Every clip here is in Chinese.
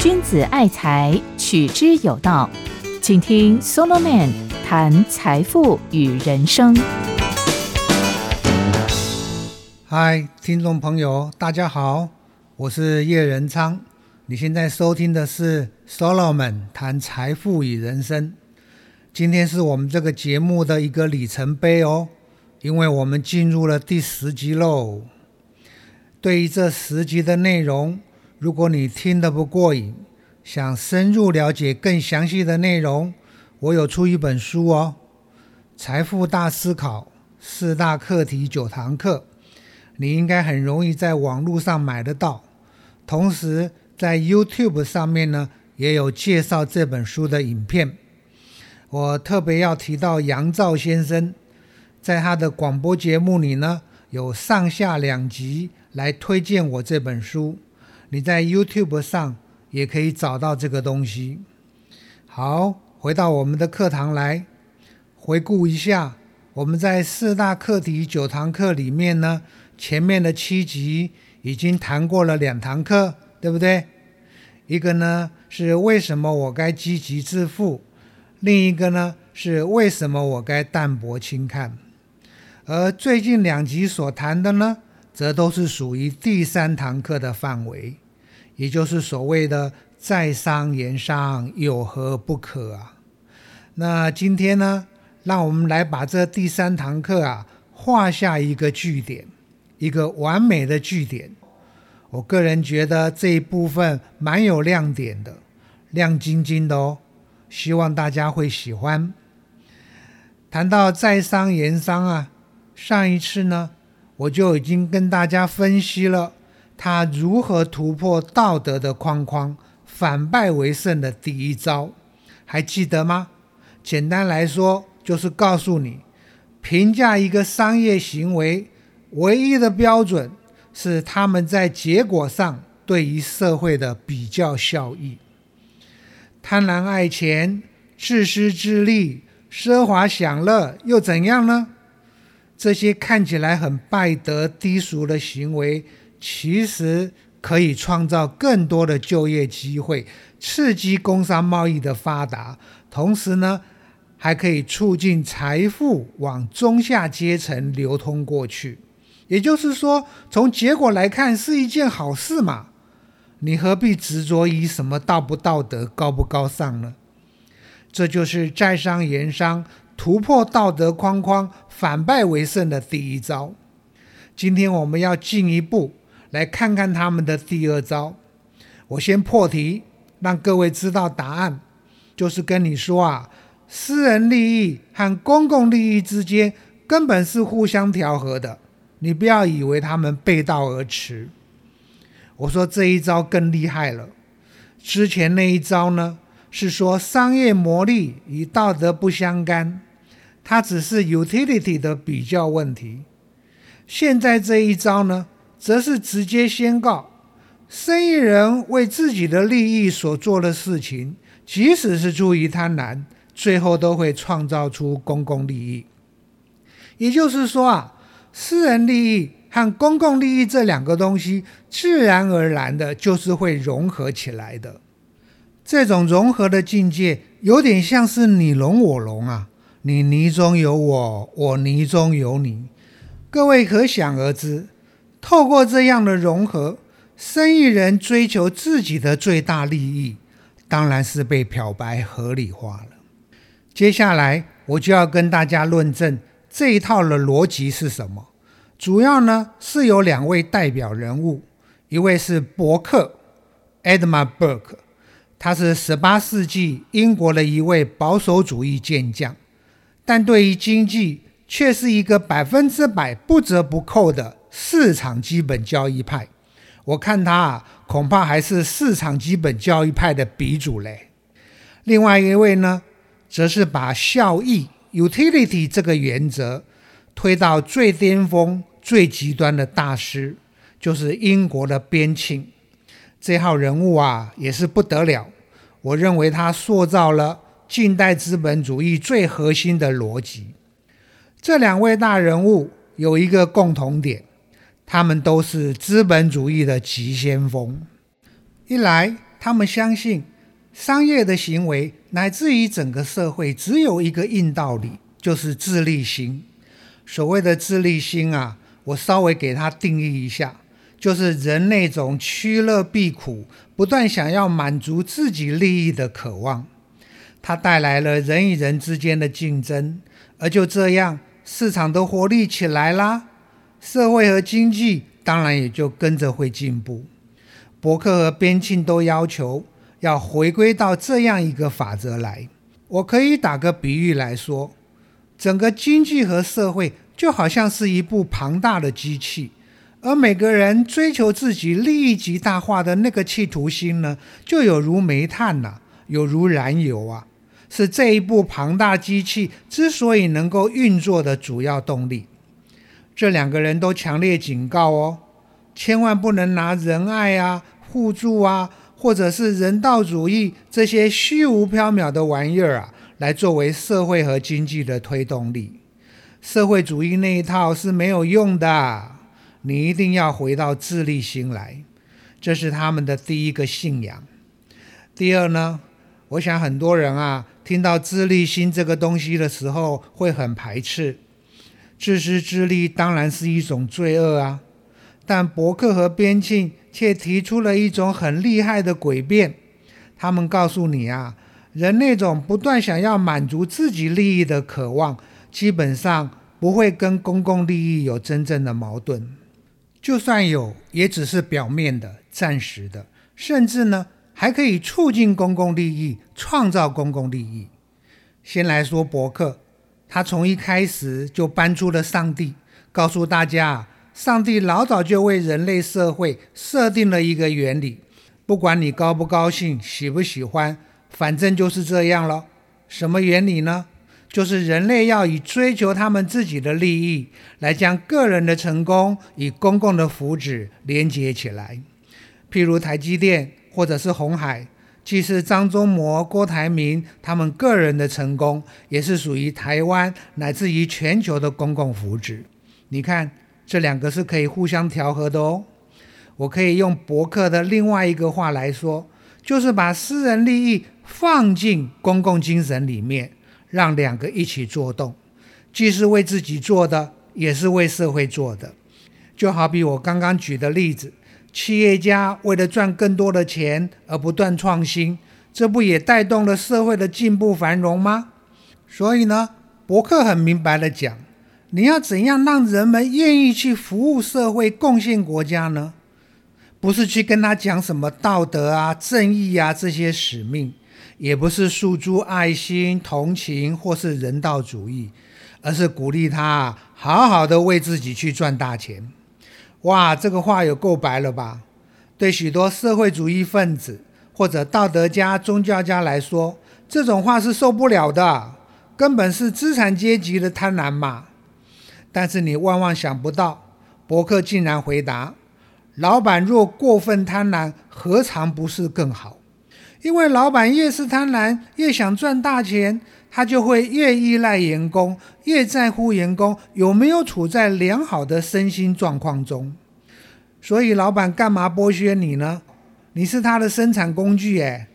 君子爱财，取之有道。请听 Solomon 谈财富与人生。嗨，听众朋友，大家好，我是叶仁昌。你现在收听的是 Solomon 谈财富与人生。今天是我们这个节目的一个里程碑哦，因为我们进入了第十集喽。对于这十集的内容，如果你听得不过瘾，想深入了解更详细的内容，我有出一本书哦，《财富大思考四大课题九堂课》，你应该很容易在网络上买得到。同时，在 YouTube 上面呢，也有介绍这本书的影片。我特别要提到杨照先生，在他的广播节目里呢，有上下两集来推荐我这本书。你在 YouTube 上。也可以找到这个东西。好，回到我们的课堂来，回顾一下，我们在四大课题九堂课里面呢，前面的七集已经谈过了两堂课，对不对？一个呢是为什么我该积极致富，另一个呢是为什么我该淡泊轻看。而最近两集所谈的呢，则都是属于第三堂课的范围。也就是所谓的“在商言商，有何不可”啊？那今天呢，让我们来把这第三堂课啊画下一个句点，一个完美的句点。我个人觉得这一部分蛮有亮点的，亮晶晶的哦，希望大家会喜欢。谈到“在商言商”啊，上一次呢，我就已经跟大家分析了。他如何突破道德的框框，反败为胜的第一招，还记得吗？简单来说，就是告诉你，评价一个商业行为唯一的标准是他们在结果上对于社会的比较效益。贪婪爱钱、自私自利、奢华享乐，又怎样呢？这些看起来很败德低俗的行为。其实可以创造更多的就业机会，刺激工商贸易的发达，同时呢，还可以促进财富往中下阶层流通过去。也就是说，从结果来看，是一件好事嘛？你何必执着于什么道不道德、高不高尚呢？这就是在商言商、突破道德框框、反败为胜的第一招。今天我们要进一步。来看看他们的第二招。我先破题，让各位知道答案，就是跟你说啊，私人利益和公共利益之间根本是互相调和的，你不要以为他们背道而驰。我说这一招更厉害了。之前那一招呢，是说商业魔力与道德不相干，它只是 utility 的比较问题。现在这一招呢？则是直接宣告，生意人为自己的利益所做的事情，即使是出于贪婪，最后都会创造出公共利益。也就是说啊，私人利益和公共利益这两个东西，自然而然的就是会融合起来的。这种融合的境界，有点像是你侬我侬啊，你泥中有我，我泥中有你。各位可想而知。透过这样的融合，生意人追求自己的最大利益，当然是被漂白合理化了。接下来我就要跟大家论证这一套的逻辑是什么。主要呢是有两位代表人物，一位是伯克 （Edmund Burke），他是十八世纪英国的一位保守主义健将，但对于经济却是一个百分之百不折不扣的。市场基本交易派，我看他啊，恐怕还是市场基本交易派的鼻祖嘞。另外一位呢，则是把效益 （utility） 这个原则推到最巅峰、最极端的大师，就是英国的边沁。这号人物啊，也是不得了。我认为他塑造了近代资本主义最核心的逻辑。这两位大人物有一个共同点。他们都是资本主义的急先锋。一来，他们相信商业的行为乃至于整个社会只有一个硬道理，就是自利心。所谓的自利心啊，我稍微给它定义一下，就是人那种趋乐避苦、不断想要满足自己利益的渴望。它带来了人与人之间的竞争，而就这样，市场都活力起来啦。社会和经济当然也就跟着会进步。伯克和边沁都要求要回归到这样一个法则来。我可以打个比喻来说，整个经济和社会就好像是一部庞大的机器，而每个人追求自己利益极大化的那个企图心呢，就有如煤炭呐，有如燃油啊，是这一部庞大机器之所以能够运作的主要动力。这两个人都强烈警告哦，千万不能拿仁爱啊、互助啊，或者是人道主义这些虚无缥缈的玩意儿啊，来作为社会和经济的推动力。社会主义那一套是没有用的，你一定要回到自立心来，这是他们的第一个信仰。第二呢，我想很多人啊，听到自立心这个东西的时候，会很排斥。自私自利当然是一种罪恶啊，但伯克和边沁却提出了一种很厉害的诡辩。他们告诉你啊，人那种不断想要满足自己利益的渴望，基本上不会跟公共利益有真正的矛盾，就算有，也只是表面的、暂时的，甚至呢，还可以促进公共利益，创造公共利益。先来说伯克。他从一开始就搬出了上帝，告诉大家，上帝老早就为人类社会设定了一个原理，不管你高不高兴、喜不喜欢，反正就是这样了。什么原理呢？就是人类要以追求他们自己的利益，来将个人的成功与公共的福祉连接起来。譬如台积电或者是红海。既是张忠谋、郭台铭他们个人的成功，也是属于台湾乃至于全球的公共福祉。你看，这两个是可以互相调和的哦。我可以用博客的另外一个话来说，就是把私人利益放进公共精神里面，让两个一起作动，既是为自己做的，也是为社会做的。就好比我刚刚举的例子。企业家为了赚更多的钱而不断创新，这不也带动了社会的进步繁荣吗？所以呢，伯克很明白的讲，你要怎样让人们愿意去服务社会、贡献国家呢？不是去跟他讲什么道德啊、正义啊这些使命，也不是诉诸爱心、同情或是人道主义，而是鼓励他好好的为自己去赚大钱。哇，这个话有够白了吧？对许多社会主义分子或者道德家、宗教家来说，这种话是受不了的，根本是资产阶级的贪婪嘛。但是你万万想不到，伯克竟然回答：老板若过分贪婪，何尝不是更好？因为老板越是贪婪，越想赚大钱。他就会越依赖员工，越在乎员工有没有处在良好的身心状况中。所以，老板干嘛剥削你呢？你是他的生产工具，诶，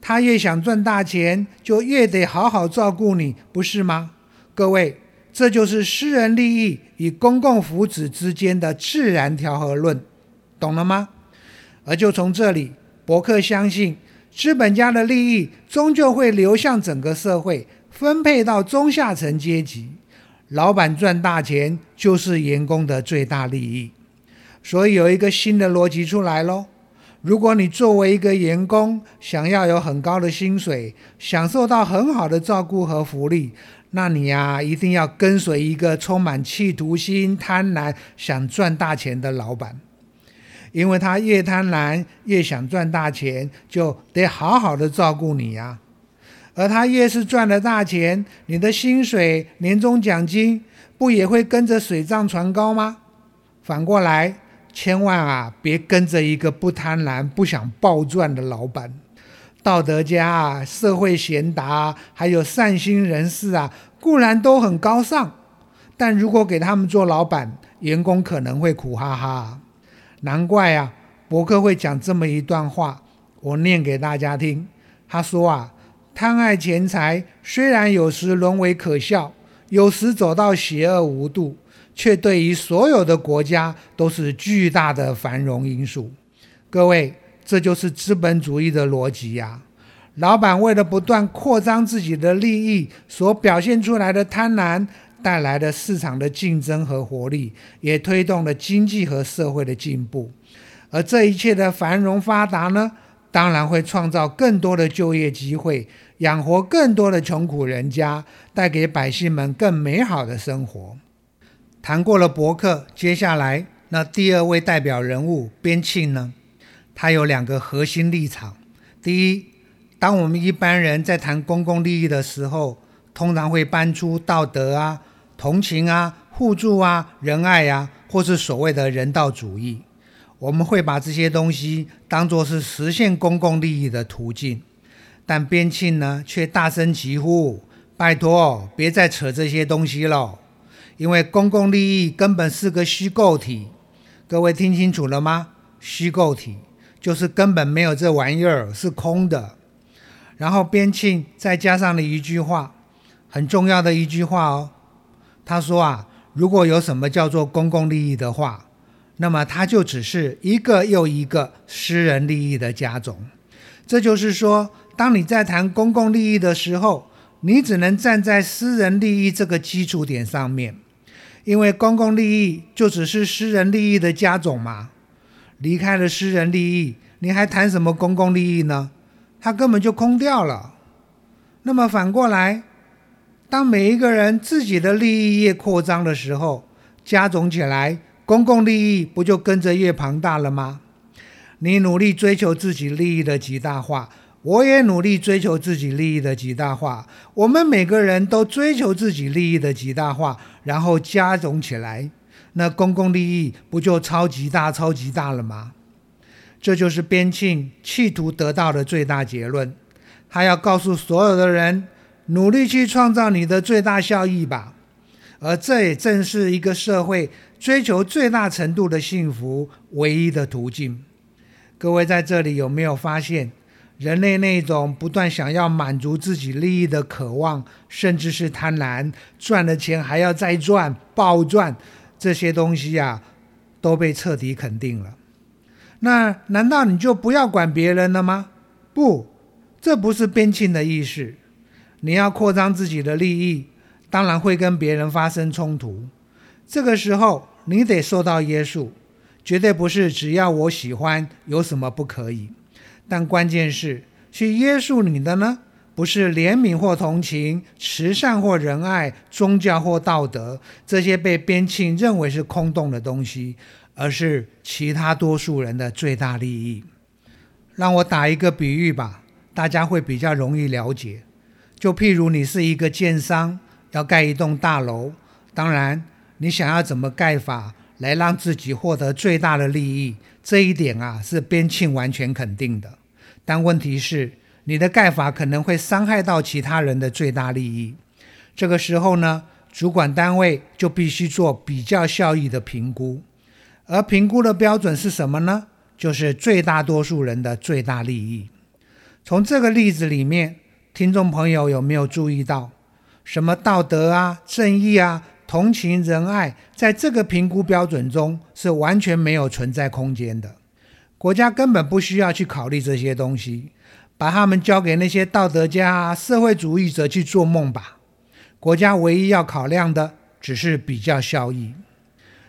他越想赚大钱，就越得好好照顾你，不是吗？各位，这就是私人利益与公共福祉之间的自然调和论，懂了吗？而就从这里，伯克相信。资本家的利益终究会流向整个社会，分配到中下层阶级。老板赚大钱就是员工的最大利益。所以有一个新的逻辑出来喽：如果你作为一个员工，想要有很高的薪水，享受到很好的照顾和福利，那你呀一定要跟随一个充满企图心、贪婪、想赚大钱的老板。因为他越贪婪，越想赚大钱，就得好好的照顾你呀。而他越是赚了大钱，你的薪水、年终奖金不也会跟着水涨船高吗？反过来，千万啊，别跟着一个不贪婪、不想暴赚的老板。道德家啊，社会贤达，还有善心人士啊，固然都很高尚，但如果给他们做老板，员工可能会苦哈哈。难怪啊，伯克会讲这么一段话，我念给大家听。他说啊，贪爱钱财虽然有时沦为可笑，有时走到邪恶无度，却对于所有的国家都是巨大的繁荣因素。各位，这就是资本主义的逻辑呀！老板为了不断扩张自己的利益，所表现出来的贪婪，带来的市场的竞争和活力，也推动了经济和社会的进步。而这一切的繁荣发达呢，当然会创造更多的就业机会，养活更多的穷苦人家，带给百姓们更美好的生活。谈过了伯克，接下来那第二位代表人物边沁呢？他有两个核心立场。第一，当我们一般人在谈公共利益的时候，通常会搬出道德啊、同情啊、互助啊、仁爱啊，或是所谓的人道主义。我们会把这些东西当作是实现公共利益的途径。但边沁呢，却大声疾呼：“拜托，别再扯这些东西了，因为公共利益根本是个虚构体。”各位听清楚了吗？虚构体。就是根本没有这玩意儿，是空的。然后边沁再加上了一句话，很重要的一句话哦。他说啊，如果有什么叫做公共利益的话，那么它就只是一个又一个私人利益的加总。这就是说，当你在谈公共利益的时候，你只能站在私人利益这个基础点上面，因为公共利益就只是私人利益的加总嘛。离开了私人利益，你还谈什么公共利益呢？它根本就空掉了。那么反过来，当每一个人自己的利益越扩张的时候，加总起来，公共利益不就跟着越庞大了吗？你努力追求自己利益的极大化，我也努力追求自己利益的极大化，我们每个人都追求自己利益的极大化，然后加总起来。那公共利益不就超级大、超级大了吗？这就是边沁企图得到的最大结论。他要告诉所有的人，努力去创造你的最大效益吧。而这也正是一个社会追求最大程度的幸福唯一的途径。各位在这里有没有发现，人类那种不断想要满足自己利益的渴望，甚至是贪婪，赚了钱还要再赚、暴赚？这些东西呀，都被彻底肯定了。那难道你就不要管别人了吗？不，这不是边沁的意思。你要扩张自己的利益，当然会跟别人发生冲突。这个时候，你得受到约束，绝对不是只要我喜欢，有什么不可以。但关键是，去约束你的呢？不是怜悯或同情、慈善或仁爱、宗教或道德这些被边沁认为是空洞的东西，而是其他多数人的最大利益。让我打一个比喻吧，大家会比较容易了解。就譬如你是一个建商，要盖一栋大楼，当然你想要怎么盖法来让自己获得最大的利益，这一点啊是边沁完全肯定的。但问题是。你的盖法可能会伤害到其他人的最大利益，这个时候呢，主管单位就必须做比较效益的评估，而评估的标准是什么呢？就是最大多数人的最大利益。从这个例子里面，听众朋友有没有注意到，什么道德啊、正义啊、同情仁爱，在这个评估标准中是完全没有存在空间的？国家根本不需要去考虑这些东西。把他们交给那些道德家、社会主义者去做梦吧。国家唯一要考量的只是比较效益。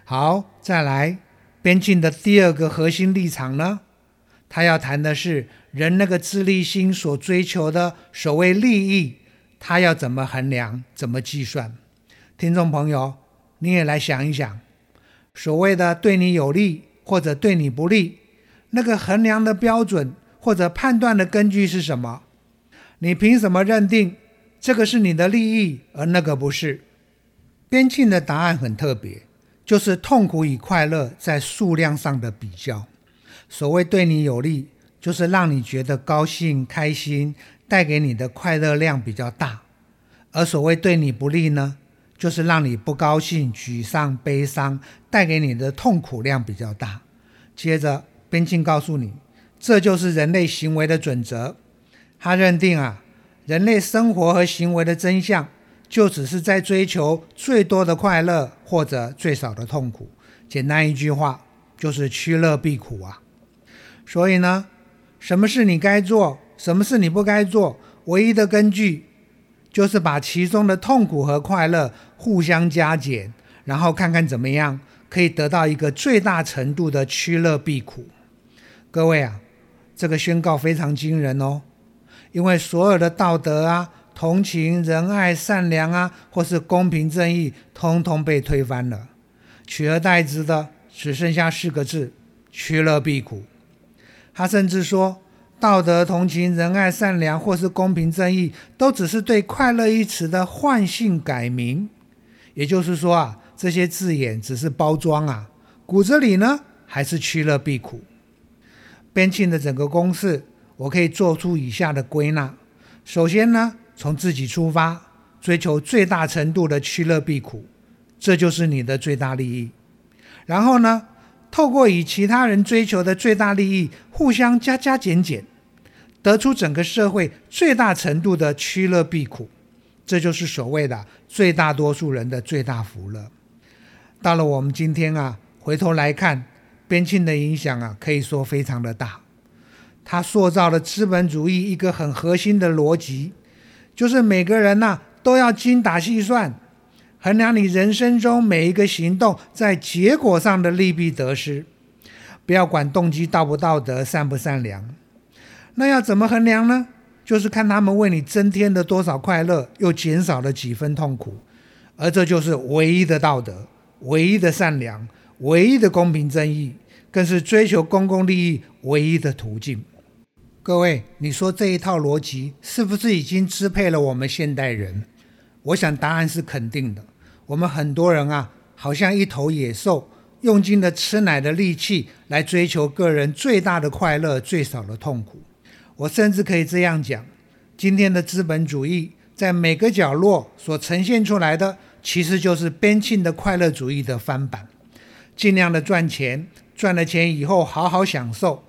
好，再来，边境的第二个核心立场呢？他要谈的是人那个自利心所追求的所谓利益，他要怎么衡量、怎么计算？听众朋友，你也来想一想，所谓的对你有利或者对你不利，那个衡量的标准。或者判断的根据是什么？你凭什么认定这个是你的利益，而那个不是？边沁的答案很特别，就是痛苦与快乐在数量上的比较。所谓对你有利，就是让你觉得高兴、开心，带给你的快乐量比较大；而所谓对你不利呢，就是让你不高兴、沮丧、悲伤，带给你的痛苦量比较大。接着，边沁告诉你，这就是人类行为的准则。他认定啊，人类生活和行为的真相，就只是在追求最多的快乐或者最少的痛苦。简单一句话，就是趋乐避苦啊。所以呢，什么是你该做，什么是你不该做，唯一的根据。就是把其中的痛苦和快乐互相加减，然后看看怎么样可以得到一个最大程度的趋乐避苦。各位啊，这个宣告非常惊人哦，因为所有的道德啊、同情、仁爱、善良啊，或是公平正义，通通被推翻了，取而代之的只剩下四个字：趋乐避苦。他甚至说。道德、同情、仁爱、善良，或是公平正义，都只是对“快乐”一词的换性改名。也就是说啊，这些字眼只是包装啊，骨子里呢还是趋乐避苦。边沁的整个公式，我可以做出以下的归纳：首先呢，从自己出发，追求最大程度的趋乐避苦，这就是你的最大利益。然后呢，透过与其他人追求的最大利益互相加加减减。得出整个社会最大程度的趋乐避苦，这就是所谓的最大多数人的最大福乐。到了我们今天啊，回头来看，边沁的影响啊，可以说非常的大。他塑造了资本主义一个很核心的逻辑，就是每个人呐都要精打细算，衡量你人生中每一个行动在结果上的利弊得失，不要管动机道不道德、善不善良。那要怎么衡量呢？就是看他们为你增添了多少快乐，又减少了几分痛苦，而这就是唯一的道德、唯一的善良、唯一的公平正义，更是追求公共利益唯一的途径。各位，你说这一套逻辑是不是已经支配了我们现代人？我想答案是肯定的。我们很多人啊，好像一头野兽，用尽了吃奶的力气来追求个人最大的快乐、最少的痛苦。我甚至可以这样讲：今天的资本主义在每个角落所呈现出来的，其实就是边沁的快乐主义的翻版。尽量的赚钱，赚了钱以后好好享受，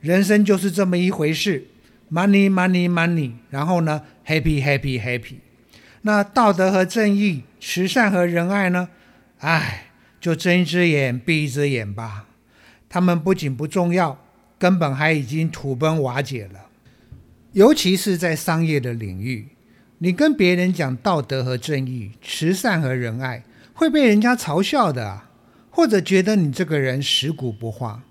人生就是这么一回事：money money money。然后呢，happy happy happy。那道德和正义、慈善和仁爱呢？唉，就睁一只眼闭一只眼吧。他们不仅不重要。根本还已经土崩瓦解了，尤其是在商业的领域，你跟别人讲道德和正义、慈善和仁爱，会被人家嘲笑的啊，或者觉得你这个人食古不化。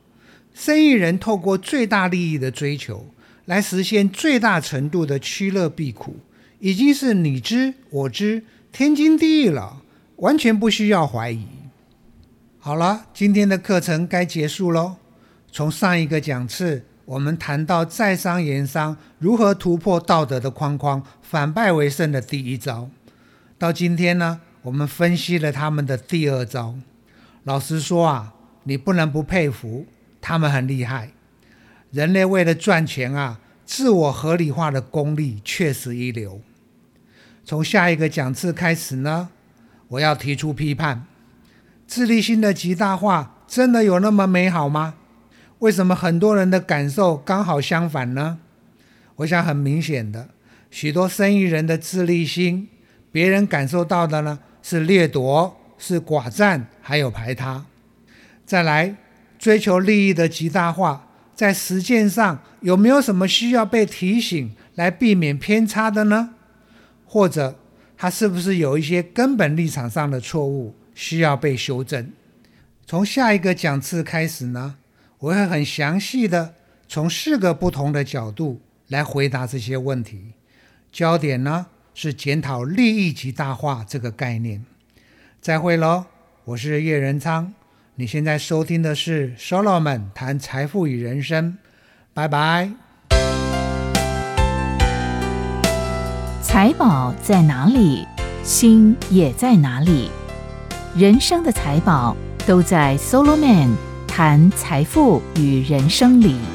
生意人透过最大利益的追求，来实现最大程度的趋乐避苦，已经是你知我知、天经地义了，完全不需要怀疑。好了，今天的课程该结束喽。从上一个讲次，我们谈到在商言商如何突破道德的框框，反败为胜的第一招，到今天呢，我们分析了他们的第二招。老实说啊，你不能不佩服，他们很厉害。人类为了赚钱啊，自我合理化的功力确实一流。从下一个讲次开始呢，我要提出批判：自利心的极大化真的有那么美好吗？为什么很多人的感受刚好相反呢？我想很明显的，许多生意人的自利心，别人感受到的呢是掠夺、是寡占，还有排他。再来，追求利益的极大化，在实践上有没有什么需要被提醒来避免偏差的呢？或者他是不是有一些根本立场上的错误需要被修正？从下一个讲次开始呢？我会很详细的从四个不同的角度来回答这些问题，焦点呢是检讨利益极大化这个概念。再会喽，我是叶仁昌，你现在收听的是 Solomon 谈财富与人生，拜拜。财宝在哪里，心也在哪里。人生的财宝都在 Solomon。谈财富与人生理。